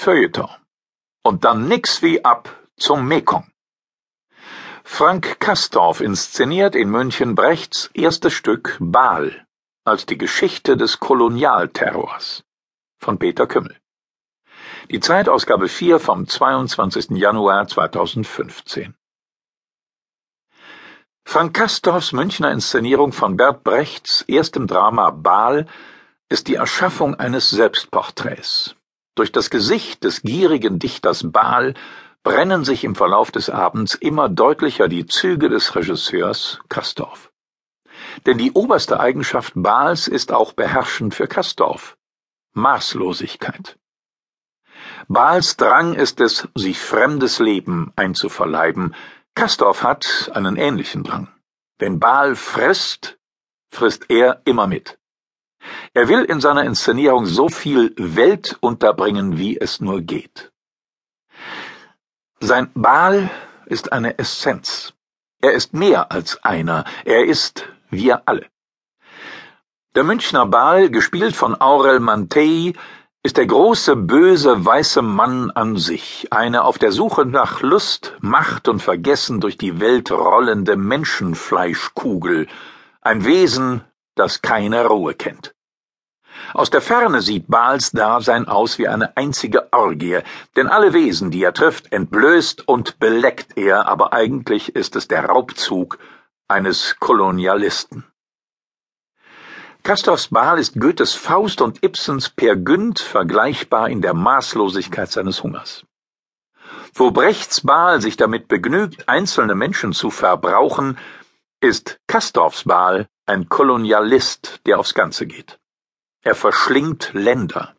Feuilleton. Und dann nix wie ab zum Mekong. Frank Kastorf inszeniert in München Brechts erstes Stück Baal als die Geschichte des Kolonialterrors von Peter Kümmel. Die Zeitausgabe 4 vom 22. Januar 2015. Frank Kastorfs Münchner Inszenierung von Bert Brechts erstem Drama Baal ist die Erschaffung eines Selbstporträts. Durch das Gesicht des gierigen Dichters Baal brennen sich im Verlauf des Abends immer deutlicher die Züge des Regisseurs Kastorf. Denn die oberste Eigenschaft Baals ist auch beherrschend für Kastorf. Maßlosigkeit. Baals Drang ist es, sich fremdes Leben einzuverleiben. Kastorf hat einen ähnlichen Drang. Wenn Baal frisst, frisst er immer mit. Er will in seiner Inszenierung so viel Welt unterbringen, wie es nur geht. Sein Baal ist eine Essenz. Er ist mehr als einer, er ist wir alle. Der Münchner Baal, gespielt von Aurel Mantei, ist der große, böse, weiße Mann an sich, eine auf der Suche nach Lust, Macht und Vergessen durch die Welt rollende Menschenfleischkugel, ein Wesen, das keine Ruhe kennt. Aus der Ferne sieht Baals Dasein aus wie eine einzige Orgie, denn alle Wesen, die er trifft, entblößt und beleckt er, aber eigentlich ist es der Raubzug eines Kolonialisten. Castorfs Baal ist Goethes Faust und Ibsens Peer Gynt vergleichbar in der Maßlosigkeit seines Hungers. Wo Brechts Baal sich damit begnügt, einzelne Menschen zu verbrauchen, ist Castorfs Baal ein Kolonialist, der aufs Ganze geht. Er verschlingt Länder.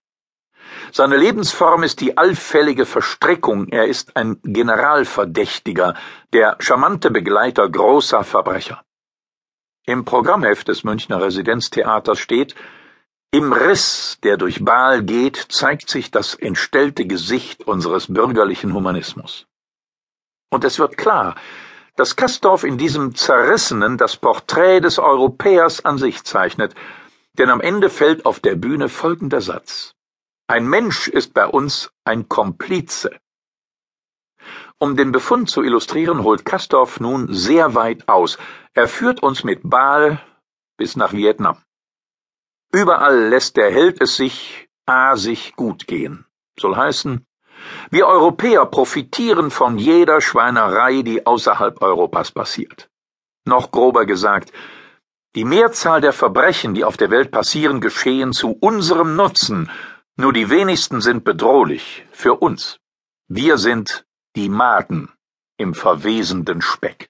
Seine Lebensform ist die allfällige Verstrickung, er ist ein Generalverdächtiger, der charmante Begleiter großer Verbrecher. Im Programmheft des Münchner Residenztheaters steht Im Riss, der durch Baal geht, zeigt sich das entstellte Gesicht unseres bürgerlichen Humanismus. Und es wird klar, dass Kastorf in diesem Zerrissenen das Porträt des Europäers an sich zeichnet, denn am Ende fällt auf der Bühne folgender Satz. Ein Mensch ist bei uns ein Komplize. Um den Befund zu illustrieren, holt Kastorf nun sehr weit aus. Er führt uns mit Baal bis nach Vietnam. Überall lässt der Held es sich a sich gut gehen. Soll heißen, wir Europäer profitieren von jeder Schweinerei, die außerhalb Europas passiert. Noch grober gesagt, die Mehrzahl der Verbrechen, die auf der Welt passieren, geschehen zu unserem Nutzen, nur die wenigsten sind bedrohlich für uns. Wir sind die Maden im verwesenden Speck.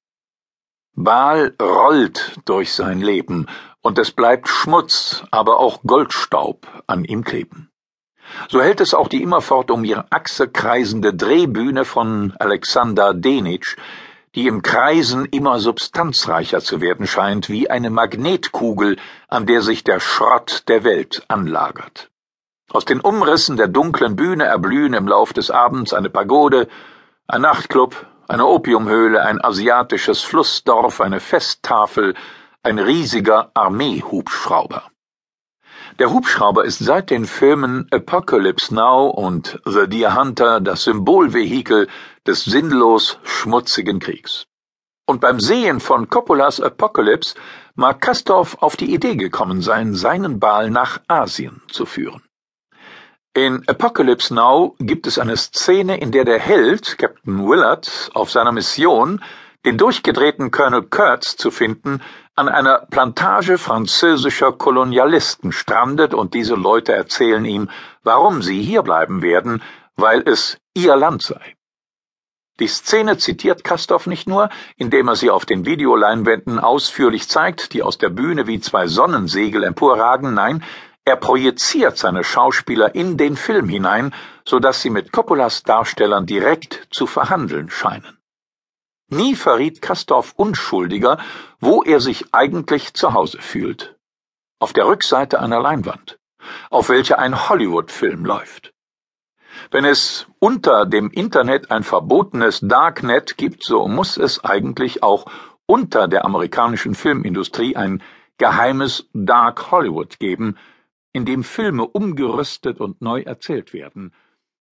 Baal rollt durch sein Leben, und es bleibt Schmutz, aber auch Goldstaub an ihm kleben. So hält es auch die immerfort um ihre Achse kreisende Drehbühne von Alexander Denitsch, die im Kreisen immer substanzreicher zu werden scheint, wie eine Magnetkugel, an der sich der Schrott der Welt anlagert. Aus den Umrissen der dunklen Bühne erblühen im Lauf des Abends eine Pagode, ein Nachtclub, eine Opiumhöhle, ein asiatisches Flussdorf, eine Festtafel, ein riesiger Armeehubschrauber. Der Hubschrauber ist seit den Filmen Apocalypse Now und The Deer Hunter das Symbolvehikel des sinnlos schmutzigen Kriegs. Und beim Sehen von Coppolas Apocalypse mag Kastorf auf die Idee gekommen sein, seinen Ball nach Asien zu führen. In Apocalypse Now gibt es eine Szene, in der der Held, Captain Willard, auf seiner Mission, den durchgedrehten Colonel Kurtz zu finden, an einer Plantage französischer Kolonialisten strandet und diese Leute erzählen ihm, warum sie hierbleiben werden, weil es ihr Land sei. Die Szene zitiert Kastorf nicht nur, indem er sie auf den Videoleinwänden ausführlich zeigt, die aus der Bühne wie zwei Sonnensegel emporragen, nein, er projiziert seine Schauspieler in den Film hinein, so dass sie mit Coppolas Darstellern direkt zu verhandeln scheinen. Nie verriet Kastorf Unschuldiger, wo er sich eigentlich zu Hause fühlt. Auf der Rückseite einer Leinwand, auf welcher ein Hollywood-Film läuft. Wenn es unter dem Internet ein verbotenes Darknet gibt, so muss es eigentlich auch unter der amerikanischen Filmindustrie ein geheimes Dark Hollywood geben, in dem Filme umgerüstet und neu erzählt werden,